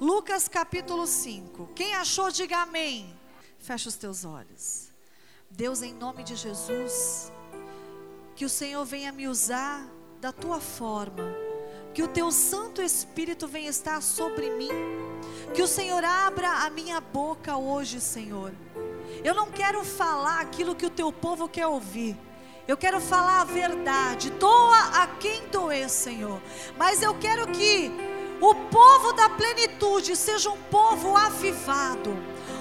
Lucas capítulo 5. Quem achou, diga amém. Fecha os teus olhos. Deus, em nome de Jesus, que o Senhor venha me usar da tua forma, que o teu Santo Espírito venha estar sobre mim, que o Senhor abra a minha boca hoje, Senhor. Eu não quero falar aquilo que o teu povo quer ouvir. Eu quero falar a verdade. Doa a quem doer, Senhor. Mas eu quero que o povo da plenitude seja um povo avivado,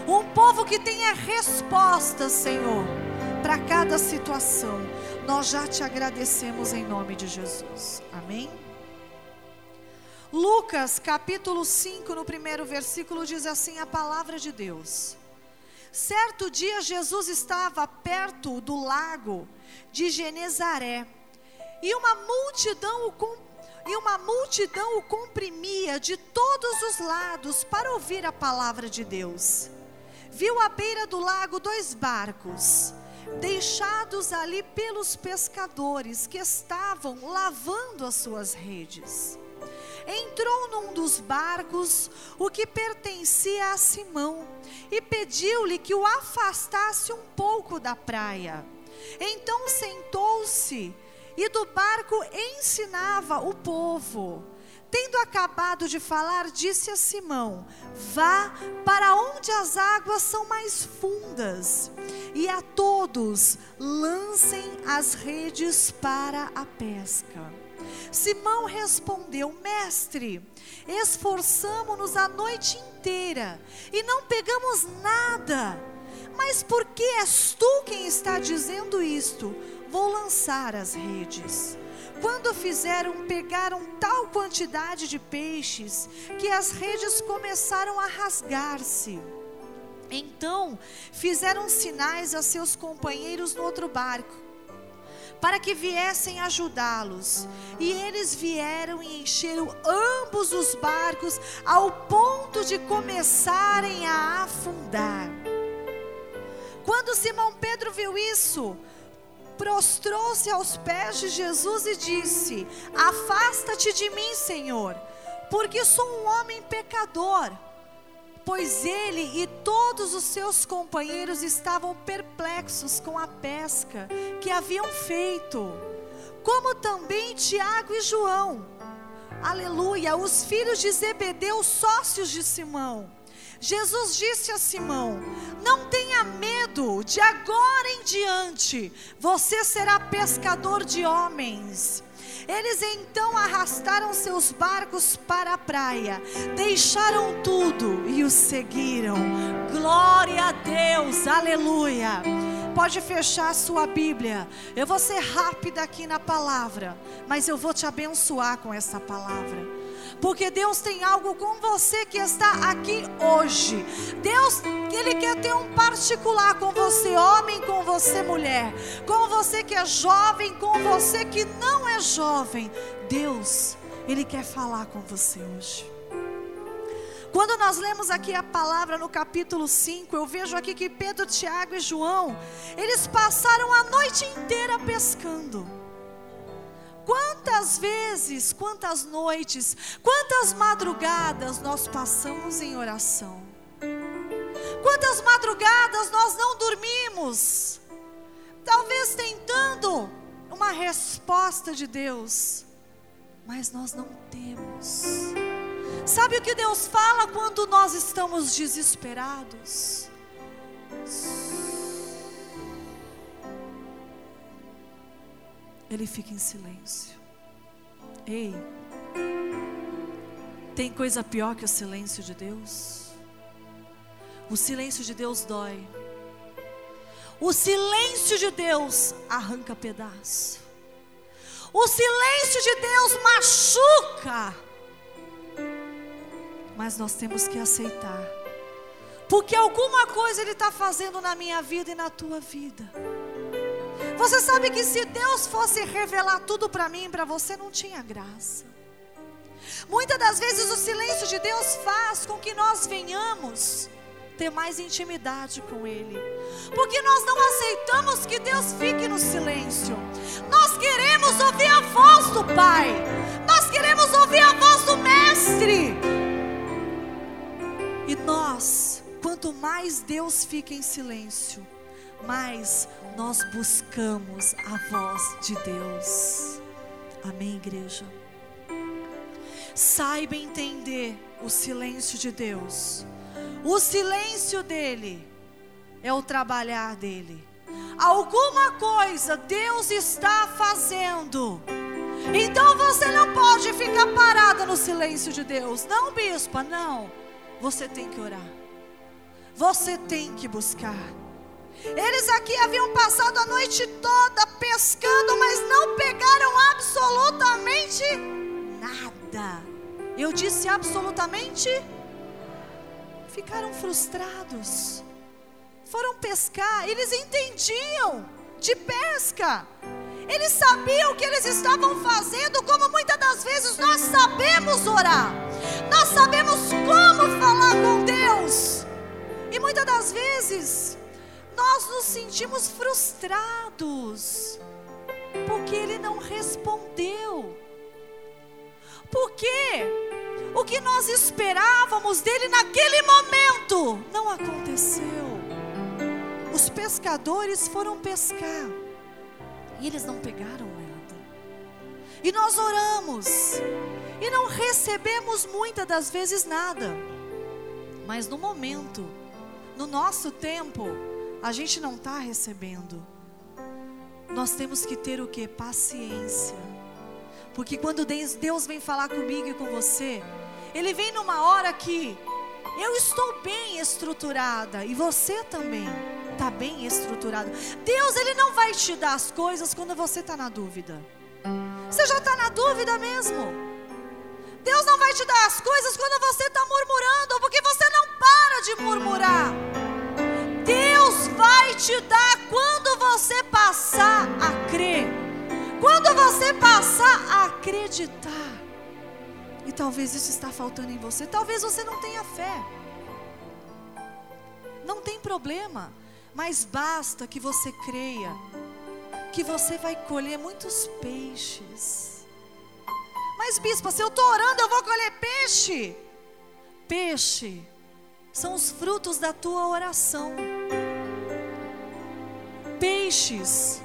um povo que tenha respostas, Senhor, para cada situação. Nós já te agradecemos em nome de Jesus. Amém? Lucas capítulo 5, no primeiro versículo, diz assim a palavra de Deus. Certo dia Jesus estava perto do lago de Genezaré e uma multidão o e uma multidão o comprimia de todos os lados para ouvir a palavra de Deus. Viu à beira do lago dois barcos, deixados ali pelos pescadores que estavam lavando as suas redes. Entrou num dos barcos, o que pertencia a Simão, e pediu-lhe que o afastasse um pouco da praia. Então sentou-se e do barco ensinava o povo. Tendo acabado de falar, disse a Simão: Vá para onde as águas são mais fundas, e a todos lancem as redes para a pesca. Simão respondeu: Mestre, esforçamo-nos a noite inteira e não pegamos nada. Mas por que és tu quem está dizendo isto? Vou lançar as redes. Quando fizeram, pegaram tal quantidade de peixes que as redes começaram a rasgar-se. Então fizeram sinais a seus companheiros no outro barco, para que viessem ajudá-los. E eles vieram e encheram ambos os barcos, ao ponto de começarem a afundar. Quando Simão Pedro viu isso, prostrou-se aos pés de Jesus e disse: Afasta-te de mim, Senhor, porque sou um homem pecador. Pois ele e todos os seus companheiros estavam perplexos com a pesca que haviam feito, como também Tiago e João. Aleluia, os filhos de Zebedeu, sócios de Simão. Jesus disse a Simão: Não tenha medo, de agora em diante você será pescador de homens. Eles então arrastaram seus barcos para a praia, deixaram tudo e os seguiram. Glória a Deus, aleluia. Pode fechar a sua Bíblia. Eu vou ser rápida aqui na palavra, mas eu vou te abençoar com essa palavra porque Deus tem algo com você que está aqui hoje. Deus, Ele quer ter um particular com você, homem, com você, mulher, com você que é jovem, com você que não é jovem. Deus, Ele quer falar com você hoje. Quando nós lemos aqui a palavra no capítulo 5, eu vejo aqui que Pedro, Tiago e João, eles passaram a noite inteira pescando. Quantas vezes, quantas noites, quantas madrugadas nós passamos em oração? Quantas madrugadas nós não dormimos? Talvez tentando uma resposta de Deus, mas nós não temos. Sabe o que Deus fala quando nós estamos desesperados? Ele fica em silêncio. Ei, tem coisa pior que o silêncio de Deus? O silêncio de Deus dói. O silêncio de Deus arranca pedaço. O silêncio de Deus machuca. Mas nós temos que aceitar. Porque alguma coisa Ele está fazendo na minha vida e na tua vida. Você sabe que se Deus fosse revelar tudo para mim para você, não tinha graça. Muitas das vezes o silêncio de Deus faz com que nós venhamos ter mais intimidade com Ele, porque nós não aceitamos que Deus fique no silêncio. Nós queremos ouvir a voz do Pai, nós queremos ouvir a voz do Mestre. E nós, quanto mais Deus fica em silêncio, mais nós buscamos a voz de Deus. Amém, igreja? Saiba entender o silêncio de Deus. O silêncio dele é o trabalhar dele. Alguma coisa Deus está fazendo. Então você não pode ficar parada no silêncio de Deus. Não, bispa, não. Você tem que orar. Você tem que buscar. Eles aqui haviam passado a noite toda pescando, mas não pegaram absolutamente nada. Eu disse absolutamente. Ficaram frustrados. Foram pescar, eles entendiam de pesca. Eles sabiam o que eles estavam fazendo, como muitas das vezes nós sabemos orar. Nós sabemos como falar com Deus. E muitas das vezes nós nos sentimos frustrados, porque Ele não respondeu. Porque o que nós esperávamos dele naquele momento não aconteceu. Os pescadores foram pescar e eles não pegaram nada. E nós oramos e não recebemos muitas das vezes nada. Mas no momento, no nosso tempo, a gente não está recebendo. Nós temos que ter o que? Paciência. Porque quando Deus vem falar comigo e com você, Ele vem numa hora que eu estou bem estruturada e você também está bem estruturado. Deus, Ele não vai te dar as coisas quando você está na dúvida. Você já está na dúvida mesmo. Deus não vai te dar as coisas quando você está murmurando, porque você não para de murmurar vai te dar quando você passar a crer, quando você passar a acreditar. E talvez isso está faltando em você, talvez você não tenha fé. Não tem problema, mas basta que você creia que você vai colher muitos peixes. Mas bispo, se eu estou orando, eu vou colher peixe. Peixe são os frutos da tua oração peixes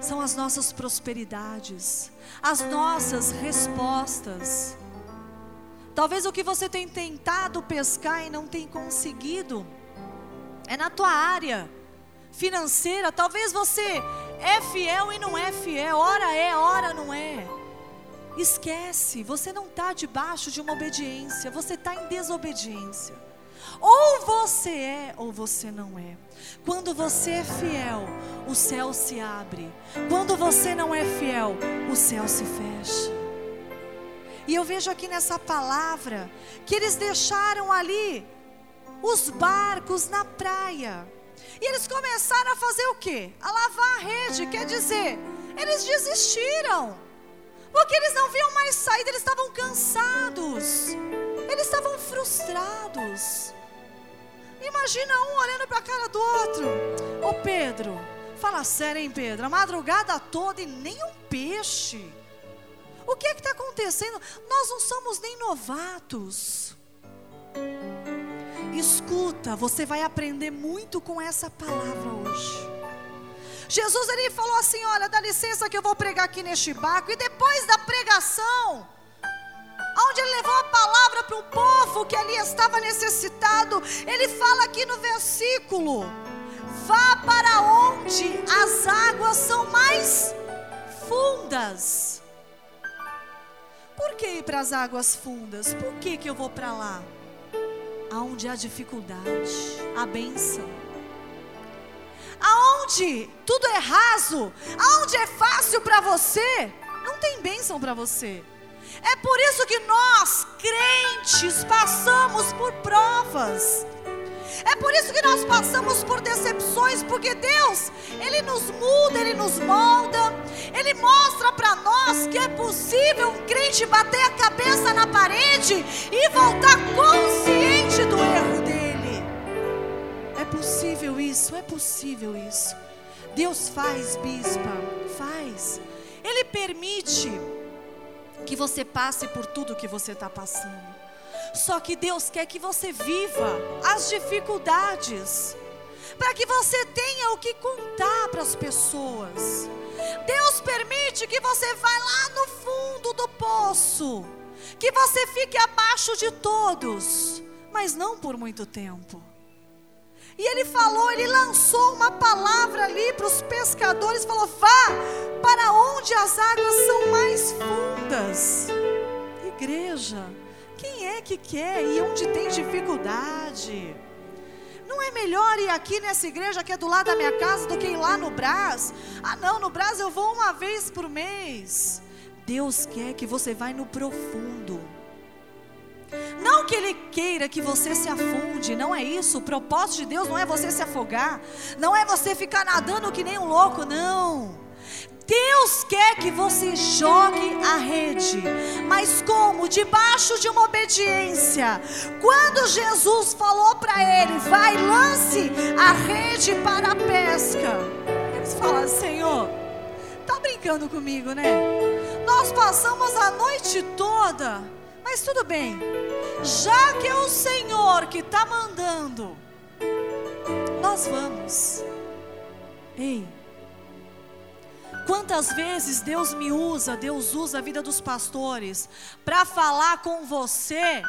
são as nossas prosperidades, as nossas respostas. Talvez o que você tem tentado pescar e não tem conseguido é na tua área financeira. Talvez você é fiel e não é fiel, ora é, ora não é. Esquece, você não está debaixo de uma obediência, você está em desobediência. Ou você é ou você não é. Quando você é fiel, o céu se abre. Quando você não é fiel, o céu se fecha. E eu vejo aqui nessa palavra que eles deixaram ali os barcos na praia. E eles começaram a fazer o quê? A lavar a rede, quer dizer, eles desistiram. Porque eles não viam mais saída, eles estavam cansados. Eles estavam frustrados. Imagina um olhando para a cara do outro. Ô Pedro, fala sério, hein, Pedro? A madrugada toda e nem um peixe. O que é que está acontecendo? Nós não somos nem novatos. Escuta, você vai aprender muito com essa palavra hoje. Jesus ele falou assim: Olha, dá licença que eu vou pregar aqui neste barco. E depois da pregação, onde ele levou a palavra para um povo que ali estava necessitado. Ele fala aqui no versículo: Vá para onde as águas são mais fundas. Por que ir para as águas fundas? Por que, que eu vou para lá? Aonde há dificuldade, a benção. Aonde tudo é raso, aonde é fácil para você, não tem bênção para você. É por isso que nós, crentes, passamos por provas. É por isso que nós passamos por decepções, porque Deus, Ele nos muda, Ele nos molda, Ele mostra para nós que é possível um crente bater a cabeça na parede e voltar consciente do erro possível isso, é possível isso. Deus faz, bispa, faz. Ele permite que você passe por tudo que você está passando. Só que Deus quer que você viva as dificuldades, para que você tenha o que contar para as pessoas. Deus permite que você vá lá no fundo do poço, que você fique abaixo de todos, mas não por muito tempo. E ele falou, ele lançou uma palavra ali para os pescadores, falou: "Vá para onde as águas são mais fundas". Igreja, quem é que quer ir onde tem dificuldade? Não é melhor ir aqui nessa igreja que é do lado da minha casa do que ir lá no Brás? Ah, não, no Brás eu vou uma vez por mês. Deus quer que você vá no profundo. Não que Ele queira que você se afunde, não é isso. O propósito de Deus não é você se afogar, não é você ficar nadando que nem um louco, não. Deus quer que você jogue a rede, mas como? Debaixo de uma obediência. Quando Jesus falou para ele, vai, lance a rede para a pesca. Eles falam, Senhor, tá brincando comigo, né? Nós passamos a noite toda, mas tudo bem. Já que é o Senhor que está mandando, nós vamos. Ei, Quantas vezes Deus me usa, Deus usa a vida dos pastores para falar com você,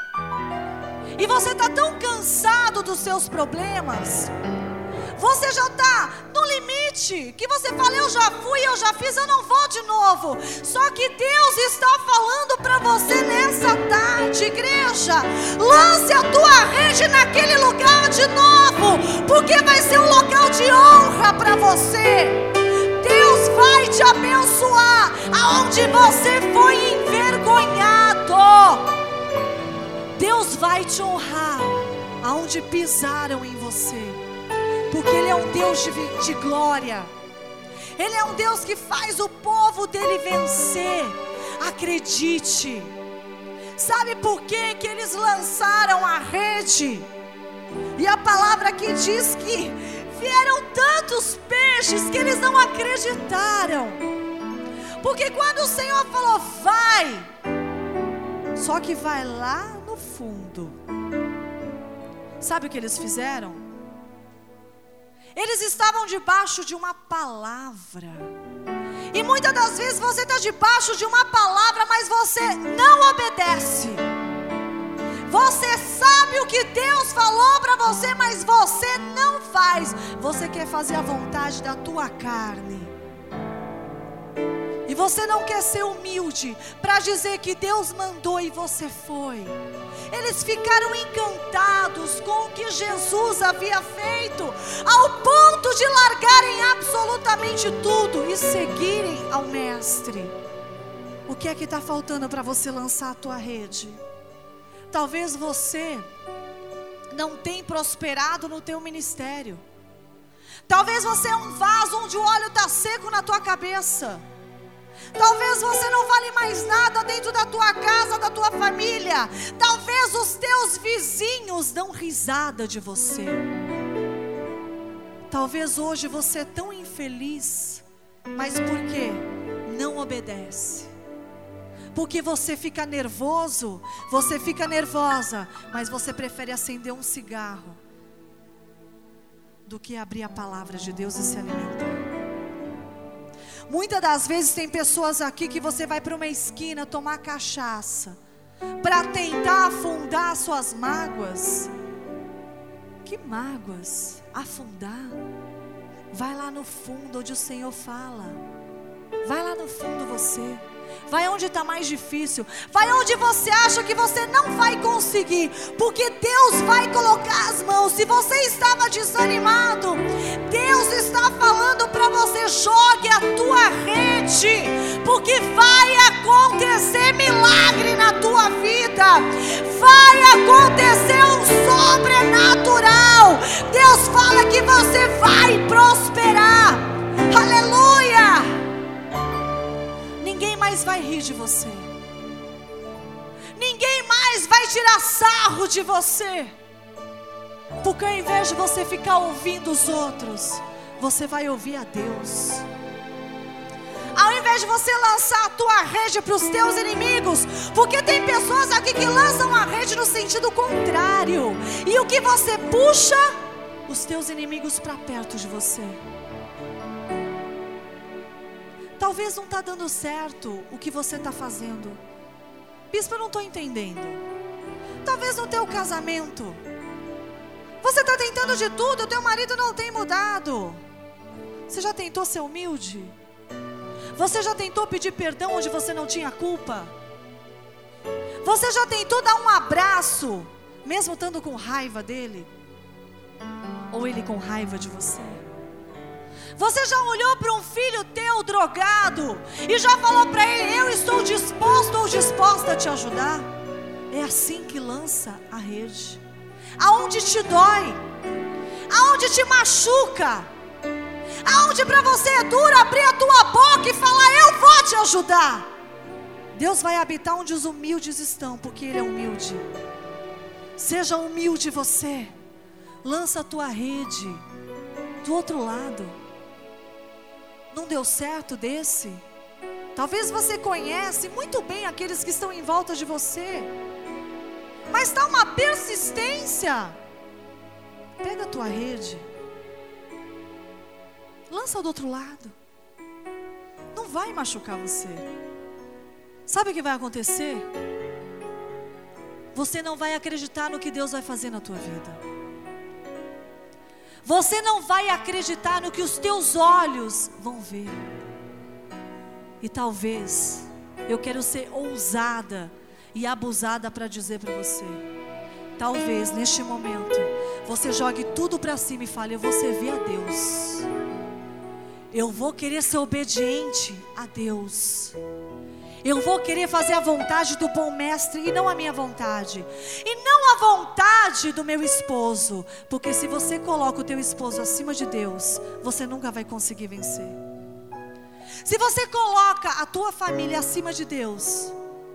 e você está tão cansado dos seus problemas, você já está no limite, que você fala, eu já fui, eu já fiz, eu não vou de novo. Só que Deus está falando para você nessa tarde, igreja, lance a tua rede naquele lugar de novo, porque vai ser um local de honra para você. Deus vai te abençoar aonde você foi envergonhado. Deus vai te honrar aonde pisaram em você, porque Ele é um Deus de, de glória. Ele é um Deus que faz o povo dele vencer. Acredite. Sabe por que, que eles lançaram a rede? E a palavra que diz que vieram tantos peixes que eles não acreditaram. Porque quando o Senhor falou, vai, só que vai lá no fundo. Sabe o que eles fizeram? Eles estavam debaixo de uma palavra. E muitas das vezes você está debaixo de uma palavra, mas você não obedece. Você sabe o que Deus falou para você, mas você não faz. Você quer fazer a vontade da tua carne. E você não quer ser humilde para dizer que Deus mandou e você foi. Eles ficaram encantados com o que Jesus havia feito, ao ponto de largarem absolutamente tudo e seguirem ao Mestre. O que é que está faltando para você lançar a tua rede? Talvez você não tenha prosperado no teu ministério. Talvez você é um vaso onde o óleo está seco na tua cabeça. Talvez você não vale mais nada dentro da tua casa, da tua família. Talvez os teus vizinhos dão risada de você. Talvez hoje você é tão infeliz, mas por quê? Não obedece porque você fica nervoso, você fica nervosa, mas você prefere acender um cigarro do que abrir a palavra de Deus e se alimentar. Muitas das vezes tem pessoas aqui que você vai para uma esquina tomar cachaça para tentar afundar suas mágoas. Que mágoas? Afundar? Vai lá no fundo onde o Senhor fala. Vai lá no fundo você. Vai onde está mais difícil. Vai onde você acha que você não vai conseguir. Porque Deus vai colocar as mãos. Se você estava desanimado, Deus está falando para rede. Porque vai acontecer milagre na tua vida. Vai acontecer um sobrenatural. Deus fala que você vai prosperar. Aleluia mais vai rir de você. Ninguém mais vai tirar sarro de você. Porque ao invés de você ficar ouvindo os outros, você vai ouvir a Deus. Ao invés de você lançar a tua rede para os teus inimigos, porque tem pessoas aqui que lançam a rede no sentido contrário, e o que você puxa, os teus inimigos para perto de você. Talvez não está dando certo o que você está fazendo. Bispo, eu não estou entendendo. Talvez no teu casamento. Você está tentando de tudo, o teu marido não tem mudado. Você já tentou ser humilde? Você já tentou pedir perdão onde você não tinha culpa? Você já tentou dar um abraço, mesmo estando com raiva dele? Ou ele com raiva de você? Você já olhou para um filho teu drogado e já falou para ele: Eu estou disposto ou disposta a te ajudar? É assim que lança a rede. Aonde te dói, aonde te machuca, aonde para você é duro abrir a tua boca e falar: Eu vou te ajudar. Deus vai habitar onde os humildes estão, porque Ele é humilde. Seja humilde você. Lança a tua rede do outro lado não deu certo desse? Talvez você conhece muito bem aqueles que estão em volta de você. Mas está uma persistência. Pega a tua rede. Lança do outro lado. Não vai machucar você. Sabe o que vai acontecer? Você não vai acreditar no que Deus vai fazer na tua vida. Você não vai acreditar no que os teus olhos vão ver. E talvez eu quero ser ousada e abusada para dizer para você. Talvez neste momento você jogue tudo para cima e fale: Eu vou servir a Deus. Eu vou querer ser obediente a Deus. Eu vou querer fazer a vontade do bom mestre e não a minha vontade. E não a vontade do meu esposo. Porque se você coloca o teu esposo acima de Deus, você nunca vai conseguir vencer. Se você coloca a tua família acima de Deus,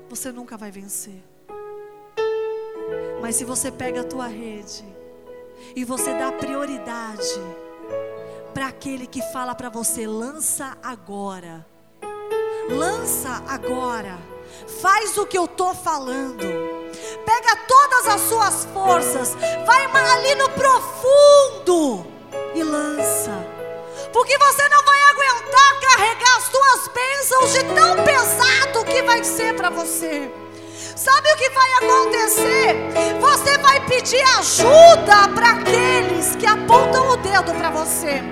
você nunca vai vencer. Mas se você pega a tua rede e você dá prioridade para aquele que fala para você, lança agora. Lança agora, faz o que eu estou falando, pega todas as suas forças, vai ali no profundo e lança, porque você não vai aguentar carregar as suas bênçãos de tão pesado que vai ser para você. Sabe o que vai acontecer? Você vai pedir ajuda para aqueles que apontam o dedo para você.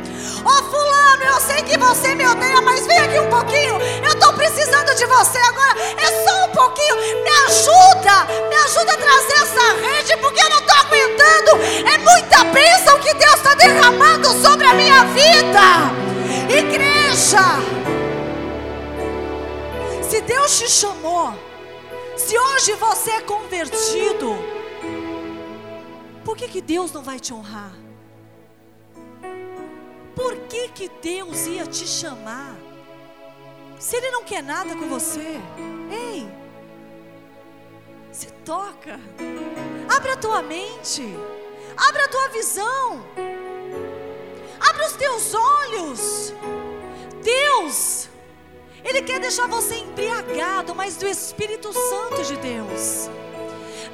Ô oh, fulano, eu sei que você me odeia, mas vem aqui um pouquinho. Eu estou precisando de você agora. É só um pouquinho. Me ajuda, me ajuda a trazer essa rede, porque eu não estou aguentando. É muita bênção que Deus está derramando sobre a minha vida. Igreja, se Deus te chamou, se hoje você é convertido, por que, que Deus não vai te honrar? Por que, que Deus ia te chamar? Se Ele não quer nada com você, ei, se toca, abre a tua mente, abre a tua visão, abre os teus olhos. Deus ele quer deixar você embriagado, mas do Espírito Santo de Deus.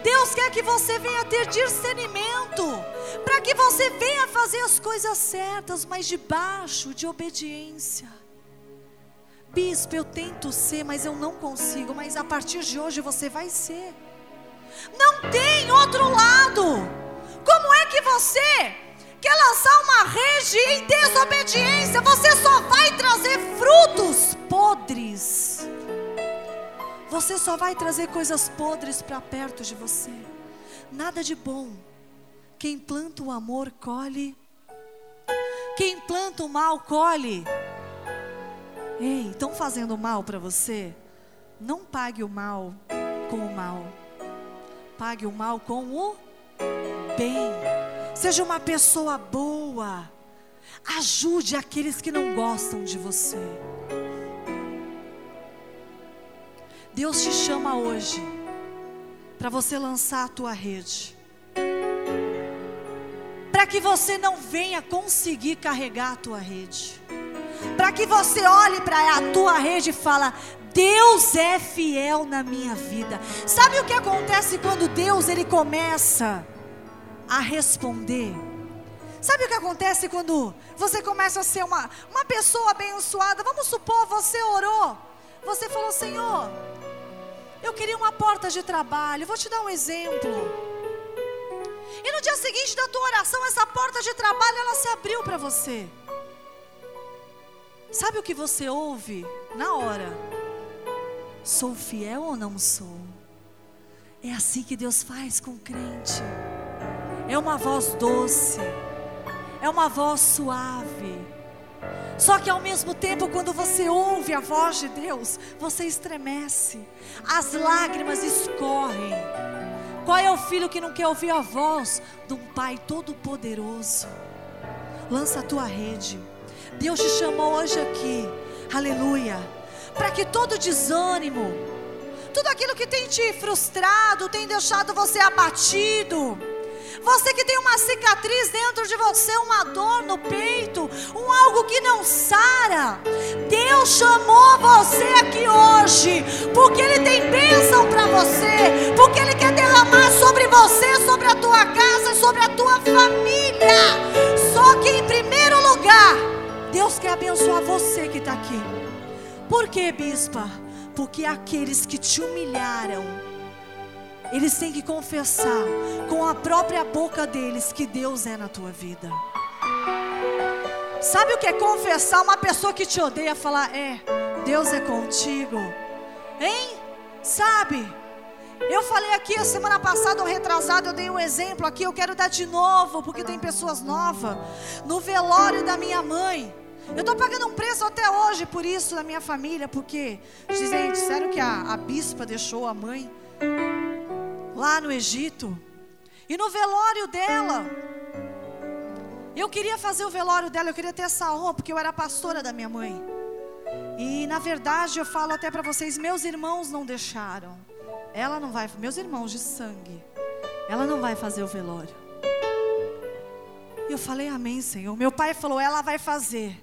Deus quer que você venha ter discernimento, para que você venha fazer as coisas certas, mas debaixo de obediência. Bispo, eu tento ser, mas eu não consigo, mas a partir de hoje você vai ser. Não tem outro lado. Como é que você quer lançar uma rede em desobediência, você só vai trazer frutos podres. Você só vai trazer coisas podres para perto de você. Nada de bom. Quem planta o amor colhe. Quem planta o mal colhe. Ei, estão fazendo mal para você? Não pague o mal com o mal. Pague o mal com o bem. Seja uma pessoa boa. Ajude aqueles que não gostam de você. Deus te chama hoje para você lançar a tua rede. Para que você não venha conseguir carregar a tua rede. para que você olhe para a tua rede e fala: Deus é fiel na minha vida. Sabe o que acontece quando Deus ele começa a responder? Sabe o que acontece quando você começa a ser uma, uma pessoa abençoada? Vamos supor, você orou, você falou, Senhor, eu queria uma porta de trabalho. Vou te dar um exemplo. E no dia seguinte da tua oração, essa porta de trabalho ela se abriu para você. Sabe o que você ouve na hora? Sou fiel ou não sou? É assim que Deus faz com o crente. É uma voz doce, é uma voz suave. Só que ao mesmo tempo, quando você ouve a voz de Deus, você estremece, as lágrimas escorrem. Qual é o filho que não quer ouvir a voz de um Pai todo-poderoso? Lança a tua rede. Deus te chamou hoje aqui, aleluia, para que todo desânimo, tudo aquilo que tem te frustrado, tem deixado você abatido, você que tem uma cicatriz dentro de você, uma dor no peito, um algo que não sara. Deus chamou você aqui hoje, porque Ele tem bênção para você, porque Ele quer derramar sobre você, sobre a tua casa, sobre a tua família. Só que em primeiro lugar, Deus quer abençoar você que está aqui. Por quê, bispa? Porque aqueles que te humilharam, eles têm que confessar com a própria boca deles que Deus é na tua vida. Sabe o que é confessar uma pessoa que te odeia falar, é, Deus é contigo? Hein? Sabe? Eu falei aqui a semana passada ou eu dei um exemplo aqui, eu quero dar de novo, porque tem pessoas novas. No velório da minha mãe, eu estou pagando um preço até hoje por isso na minha família, porque dizem, disseram que a, a bispa deixou a mãe lá no Egito. E no velório dela, eu queria fazer o velório dela, eu queria ter essa honra, porque eu era pastora da minha mãe. E na verdade eu falo até para vocês, meus irmãos não deixaram. Ela não vai, meus irmãos de sangue, ela não vai fazer o velório. E eu falei, Amém, Senhor. Meu pai falou, ela vai fazer.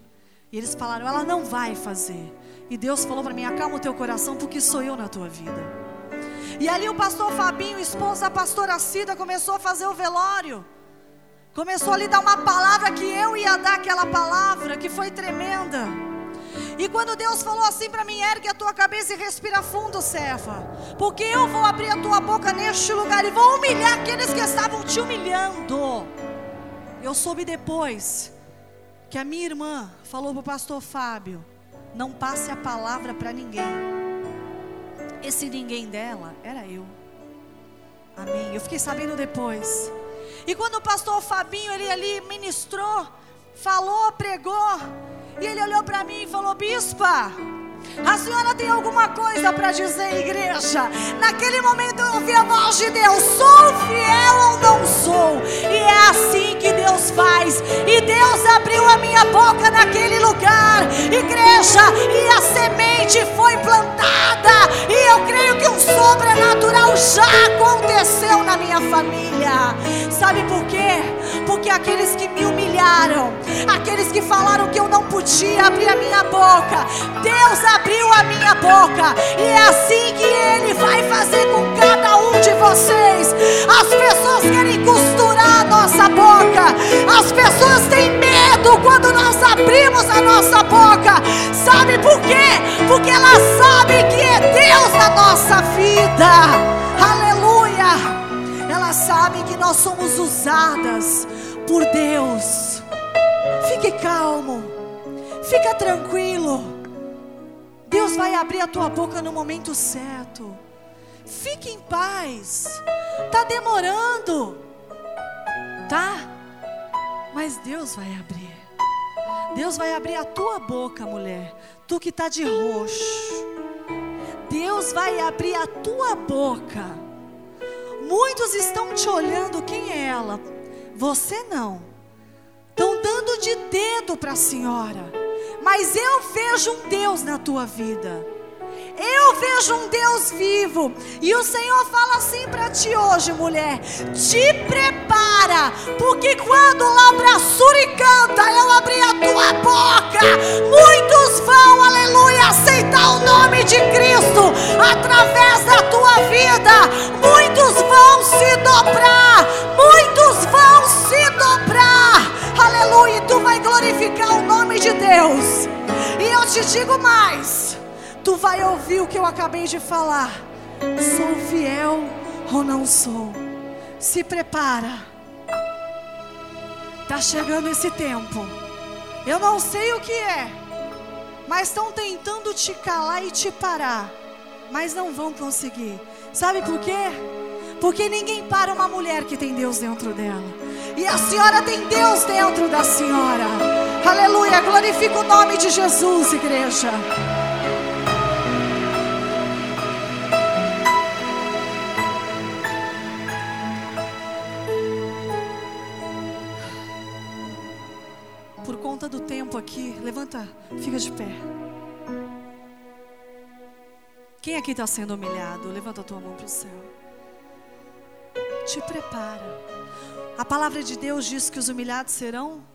E eles falaram, ela não vai fazer. E Deus falou para mim, acalma o teu coração, porque sou eu na tua vida. E ali o pastor Fabinho, esposa da pastora Cida, começou a fazer o velório. Começou ali a dar uma palavra que eu ia dar aquela palavra, que foi tremenda. E quando Deus falou assim para mim, ergue a tua cabeça e respira fundo, serva. Porque eu vou abrir a tua boca neste lugar e vou humilhar aqueles que estavam te humilhando. Eu soube depois que a minha irmã falou para o pastor Fábio: não passe a palavra para ninguém. Esse ninguém dela era eu. Amém. Eu fiquei sabendo depois. E quando o pastor Fabinho ele ali ministrou, falou, pregou, e ele olhou para mim e falou: "Bispa, a senhora tem alguma coisa para dizer, igreja? Naquele momento eu ouvi a voz de Deus: sou fiel ou não sou? E é assim que Deus faz. E Deus abriu a minha boca naquele lugar, igreja, e a semente foi plantada. E eu creio que um sobrenatural já aconteceu na minha família. Sabe por quê? Porque aqueles que me humilharam, aqueles que falaram que eu não podia abrir a minha boca, Deus abriu a minha boca, e é assim que Ele vai fazer com cada um de vocês. As pessoas querem costurar a nossa boca, as pessoas têm medo quando nós abrimos a nossa boca. Sabe por quê? Porque elas sabem que é Deus na nossa vida. Que nós somos usadas por Deus. Fique calmo, fica tranquilo. Deus vai abrir a tua boca no momento certo. Fique em paz. Tá demorando, tá? Mas Deus vai abrir. Deus vai abrir a tua boca, mulher. Tu que tá de roxo. Deus vai abrir a tua boca. Muitos estão te olhando, quem é ela? Você não. Estão dando de dedo para a senhora. Mas eu vejo um Deus na tua vida. Eu vejo um Deus vivo. E o Senhor fala assim para ti hoje, mulher: te prepara, porque quando o labraçuri canta, eu abri a tua boca, muitos vão, aleluia, aceitar o nome de Cristo através da tua vida, muitos vão se dobrar, muitos vão se dobrar, aleluia, e tu vai glorificar o nome de Deus, e eu te digo mais, tu vai ouvir o que eu acabei de falar, sou fiel ou não sou. Se prepara. Está chegando esse tempo. Eu não sei o que é, mas estão tentando te calar e te parar, mas não vão conseguir. Sabe por quê? Porque ninguém para uma mulher que tem Deus dentro dela. E a senhora tem Deus dentro da senhora. Aleluia. Glorifica o nome de Jesus, igreja. Levanta, fica de pé. Quem aqui está sendo humilhado? Levanta a tua mão para o céu. Te prepara. A palavra de Deus diz que os humilhados serão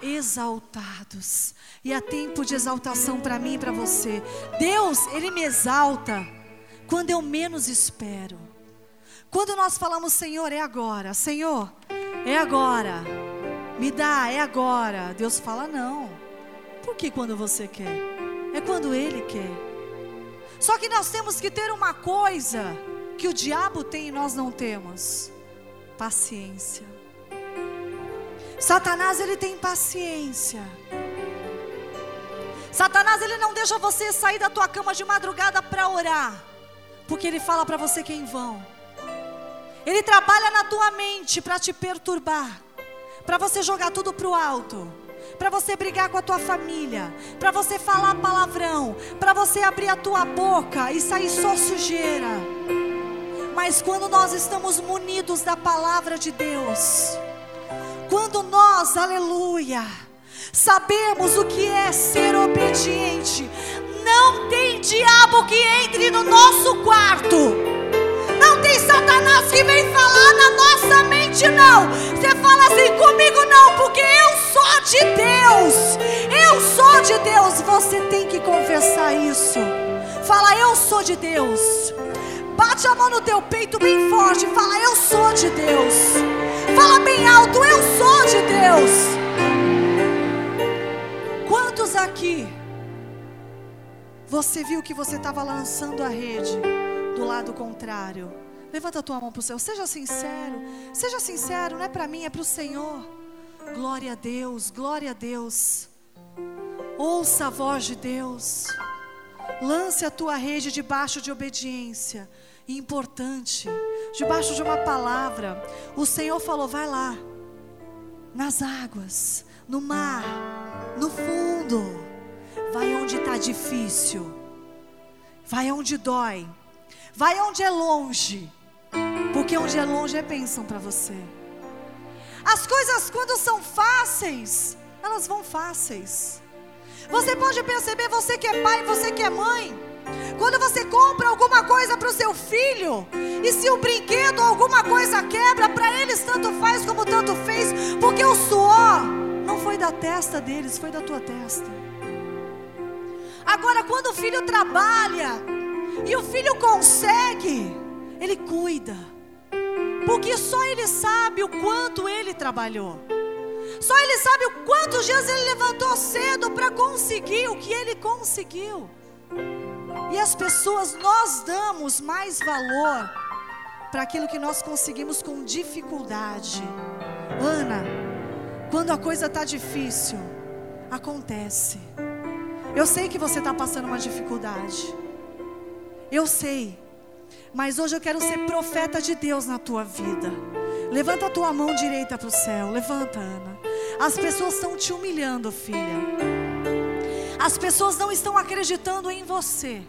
exaltados. E há tempo de exaltação para mim e para você. Deus, Ele me exalta quando eu menos espero. Quando nós falamos, Senhor, é agora. Senhor, é agora. Me dá, é agora. Deus fala: não. Por que quando você quer? É quando Ele quer. Só que nós temos que ter uma coisa que o diabo tem e nós não temos: paciência. Satanás ele tem paciência. Satanás ele não deixa você sair da tua cama de madrugada para orar, porque ele fala para você que é em vão. Ele trabalha na tua mente para te perturbar para você jogar tudo pro alto, para você brigar com a tua família, para você falar palavrão, para você abrir a tua boca e sair só sujeira. Mas quando nós estamos munidos da palavra de Deus, quando nós, aleluia, sabemos o que é ser obediente, não tem diabo que entre no nosso quarto tem Satanás que vem falar na nossa mente, não. Você fala assim comigo, não, porque eu sou de Deus. Eu sou de Deus. Você tem que confessar isso. Fala, eu sou de Deus. Bate a mão no teu peito bem forte. Fala, eu sou de Deus. Fala bem alto, eu sou de Deus. Quantos aqui você viu que você estava lançando a rede? do lado contrário. Levanta a tua mão para o céu. Seja sincero. Seja sincero, não é para mim, é para o Senhor. Glória a Deus, glória a Deus. Ouça a voz de Deus. Lance a tua rede debaixo de obediência. Importante, debaixo de uma palavra. O Senhor falou: vai lá, nas águas, no mar, no fundo. Vai onde está difícil. Vai onde dói. Vai onde é longe, porque onde é longe é bênção para você. As coisas, quando são fáceis, elas vão fáceis. Você pode perceber, você que é pai, você que é mãe, quando você compra alguma coisa para o seu filho, e se o brinquedo ou alguma coisa quebra, para eles tanto faz como tanto fez, porque o suor não foi da testa deles, foi da tua testa. Agora, quando o filho trabalha, e o filho consegue, ele cuida. Porque só ele sabe o quanto ele trabalhou. Só ele sabe o quantos dias ele levantou cedo para conseguir o que ele conseguiu. E as pessoas, nós damos mais valor para aquilo que nós conseguimos com dificuldade. Ana, quando a coisa está difícil, acontece. Eu sei que você está passando uma dificuldade. Eu sei. Mas hoje eu quero ser profeta de Deus na tua vida. Levanta a tua mão direita para o céu. Levanta, Ana. As pessoas estão te humilhando, filha. As pessoas não estão acreditando em você.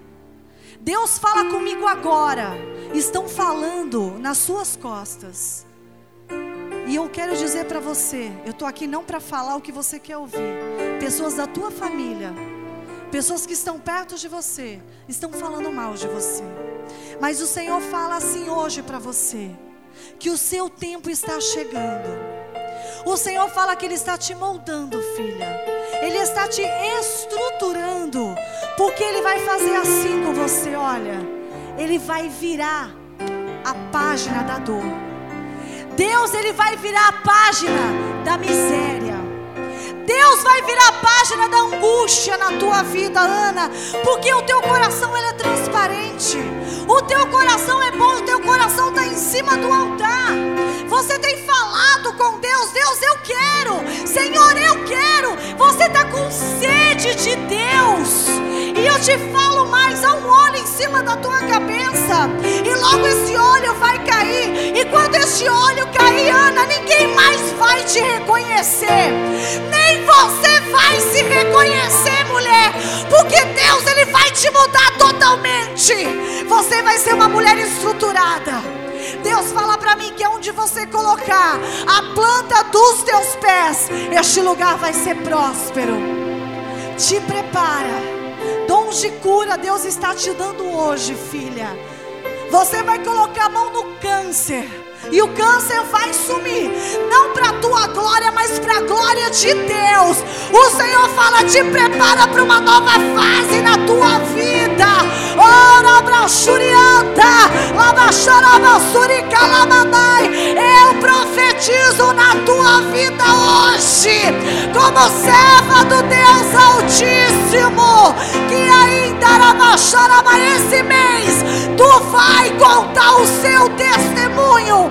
Deus fala comigo agora. Estão falando nas suas costas. E eu quero dizer para você: eu estou aqui não para falar o que você quer ouvir. Pessoas da tua família Pessoas que estão perto de você estão falando mal de você. Mas o Senhor fala assim hoje para você: que o seu tempo está chegando. O Senhor fala que Ele está te moldando, filha. Ele está te estruturando, porque Ele vai fazer assim com você, olha. Ele vai virar a página da dor. Deus, Ele vai virar a página da miséria. Deus vai virar a página da angústia na tua vida, Ana, porque o teu coração ele é transparente. O teu coração é bom, o teu coração está em cima do altar. Você tem falado com Deus, Deus, eu quero, Senhor, eu quero. Você está com sede de Deus. E eu te falo mais: há um óleo em cima da tua cabeça, e logo esse óleo vai cair. E quando esse óleo cair, Ana, ninguém mais vai te reconhecer, nem você vai se reconhecer, mulher, porque Deus ele vai te mudar totalmente. Você vai ser uma mulher estruturada. Deus fala para mim que onde você colocar a planta dos teus pés, este lugar vai ser próspero. Te prepara. Dons de cura Deus está te dando hoje, filha. Você vai colocar a mão no câncer. E o câncer vai sumir, não para a tua glória, mas para a glória de Deus. O Senhor fala: te prepara para uma nova fase na tua vida. Ora, brachurianta, labaxarabasurica, lamanai. Eu profetizo na tua vida hoje, como serva do Deus Altíssimo, que ainda arabaxaraba esse mês, tu vai contar o seu testemunho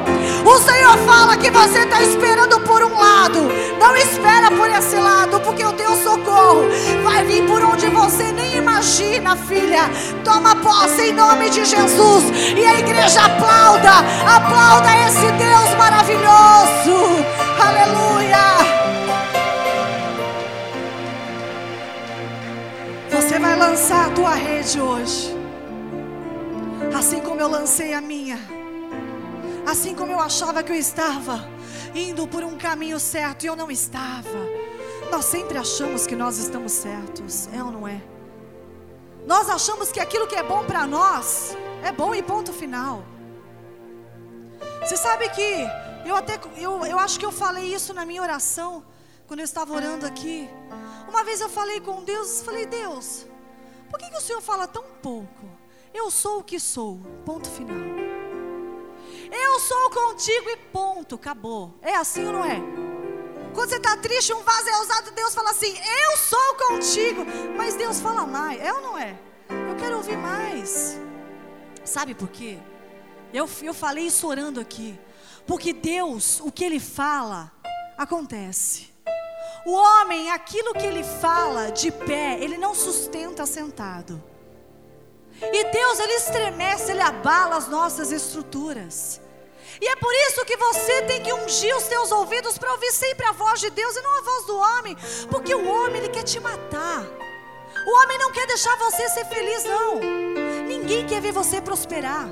o Senhor fala que você está esperando por um lado. Não espera por esse lado, porque o teu socorro vai vir por onde você nem imagina, filha. Toma posse em nome de Jesus. E a igreja aplauda, aplauda esse Deus maravilhoso. Aleluia. Você vai lançar a tua rede hoje. Assim como eu lancei a minha. Assim como eu achava que eu estava indo por um caminho certo e eu não estava. Nós sempre achamos que nós estamos certos, é ou não é? Nós achamos que aquilo que é bom para nós é bom e ponto final. Você sabe que eu até eu, eu acho que eu falei isso na minha oração quando eu estava orando aqui. Uma vez eu falei com Deus, falei: "Deus, por que, que o Senhor fala tão pouco? Eu sou o que sou. Ponto final." Eu sou contigo e ponto, acabou. É assim ou não é? Quando você está triste, um vaso é usado, Deus fala assim: Eu sou contigo. Mas Deus fala mais, é ou não é? Eu quero ouvir mais. Sabe por quê? Eu, eu falei isso orando aqui. Porque Deus, o que Ele fala, acontece. O homem, aquilo que ele fala de pé, ele não sustenta sentado. E Deus, Ele estremece, Ele abala as nossas estruturas. E é por isso que você tem que ungir os teus ouvidos para ouvir sempre a voz de Deus e não a voz do homem, porque o homem ele quer te matar. O homem não quer deixar você ser feliz não. Ninguém quer ver você prosperar.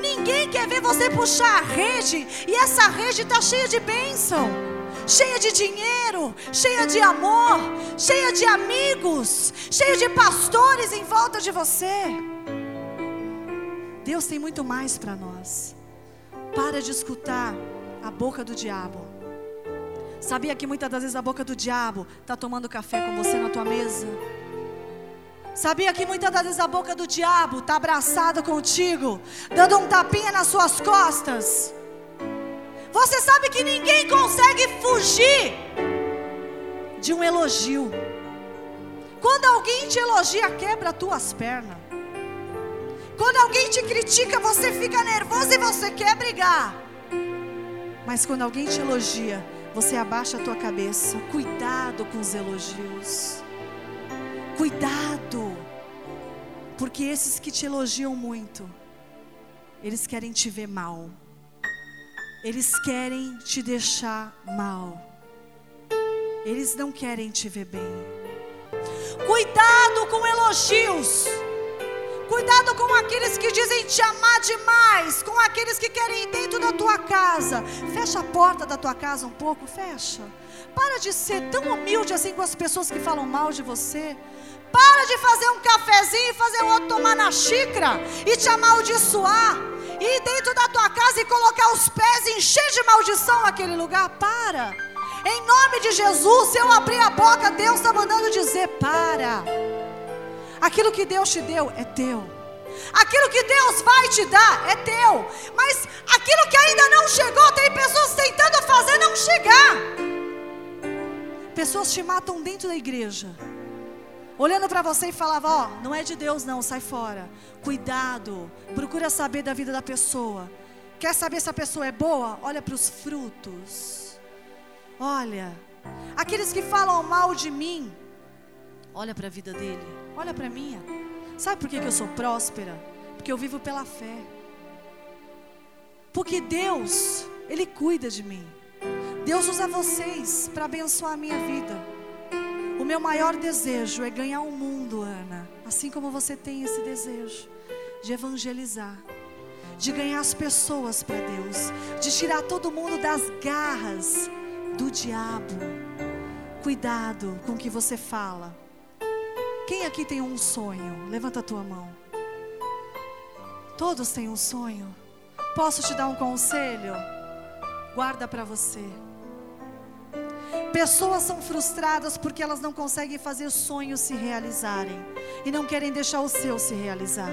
Ninguém quer ver você puxar a rede e essa rede está cheia de bênção, cheia de dinheiro, cheia de amor, cheia de amigos, cheia de pastores em volta de você. Deus tem muito mais para nós. Para de escutar a boca do diabo. Sabia que muitas das vezes a boca do diabo está tomando café com você na tua mesa? Sabia que muitas das vezes a boca do diabo está abraçada contigo, dando um tapinha nas suas costas? Você sabe que ninguém consegue fugir de um elogio. Quando alguém te elogia, quebra tuas pernas. Quando alguém te critica, você fica nervoso e você quer brigar. Mas quando alguém te elogia, você abaixa a tua cabeça. Cuidado com os elogios. Cuidado. Porque esses que te elogiam muito, eles querem te ver mal. Eles querem te deixar mal. Eles não querem te ver bem. Cuidado com elogios. Cuidado com aqueles que dizem te amar demais, com aqueles que querem ir dentro da tua casa. Fecha a porta da tua casa um pouco, fecha. Para de ser tão humilde assim com as pessoas que falam mal de você. Para de fazer um cafezinho e fazer o outro tomar na xícara e te amaldiçoar. ir dentro da tua casa e colocar os pés e encher de maldição aquele lugar. Para. Em nome de Jesus, se eu abrir a boca, Deus está mandando dizer: para. Aquilo que Deus te deu é teu. Aquilo que Deus vai te dar é teu. Mas aquilo que ainda não chegou, tem pessoas tentando fazer não chegar. Pessoas te matam dentro da igreja. Olhando para você e falava: Ó, oh, não é de Deus, não, sai fora. Cuidado, procura saber da vida da pessoa. Quer saber se a pessoa é boa? Olha para os frutos. Olha, aqueles que falam mal de mim, olha para a vida dele, olha para minha. Sabe por que, que eu sou próspera? Porque eu vivo pela fé. Porque Deus, Ele cuida de mim. Deus usa vocês para abençoar a minha vida. O meu maior desejo é ganhar o um mundo, Ana. Assim como você tem esse desejo de evangelizar, de ganhar as pessoas para Deus, de tirar todo mundo das garras do diabo. Cuidado com o que você fala. Quem aqui tem um sonho? Levanta a tua mão. Todos têm um sonho. Posso te dar um conselho? Guarda para você. Pessoas são frustradas porque elas não conseguem fazer sonhos se realizarem e não querem deixar o seu se realizar.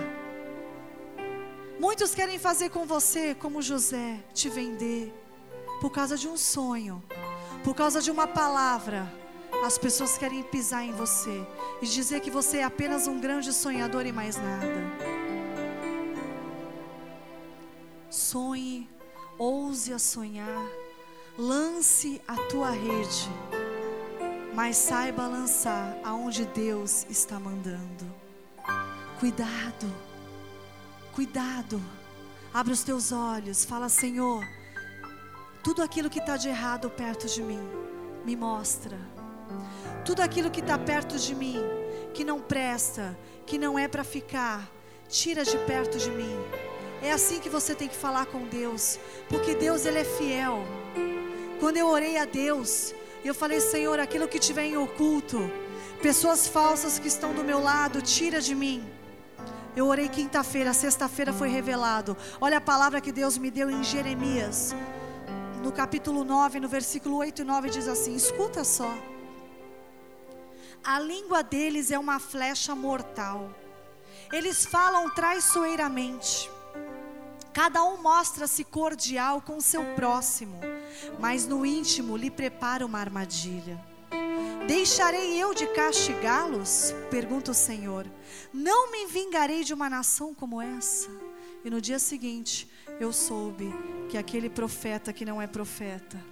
Muitos querem fazer com você como José, te vender por causa de um sonho, por causa de uma palavra as pessoas querem pisar em você e dizer que você é apenas um grande sonhador e mais nada. Sonhe, ouse a sonhar, lance a tua rede, mas saiba lançar aonde Deus está mandando. Cuidado, cuidado. Abre os teus olhos, fala, Senhor, tudo aquilo que está de errado perto de mim, me mostra tudo aquilo que está perto de mim, que não presta, que não é para ficar, tira de perto de mim. É assim que você tem que falar com Deus, porque Deus ele é fiel. Quando eu orei a Deus, eu falei, Senhor, aquilo que tiver em oculto, pessoas falsas que estão do meu lado, tira de mim. Eu orei quinta-feira, sexta-feira foi revelado. Olha a palavra que Deus me deu em Jeremias, no capítulo 9, no versículo 8 e 9 diz assim: Escuta só. A língua deles é uma flecha mortal. Eles falam traiçoeiramente. Cada um mostra-se cordial com seu próximo, mas no íntimo lhe prepara uma armadilha. Deixarei eu de castigá-los? Pergunta o Senhor. Não me vingarei de uma nação como essa? E no dia seguinte, eu soube que aquele profeta que não é profeta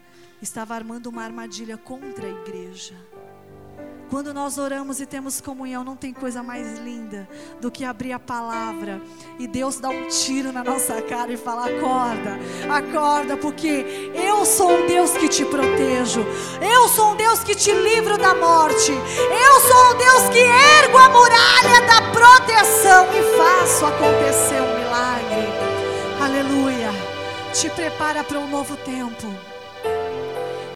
estava armando uma armadilha contra a igreja. Quando nós oramos e temos comunhão, não tem coisa mais linda do que abrir a palavra e Deus dá um tiro na nossa cara e falar: acorda, acorda, porque eu sou um Deus que te protejo, eu sou um Deus que te livro da morte, eu sou um Deus que ergo a muralha da proteção e faço acontecer um milagre. Aleluia. Te prepara para um novo tempo.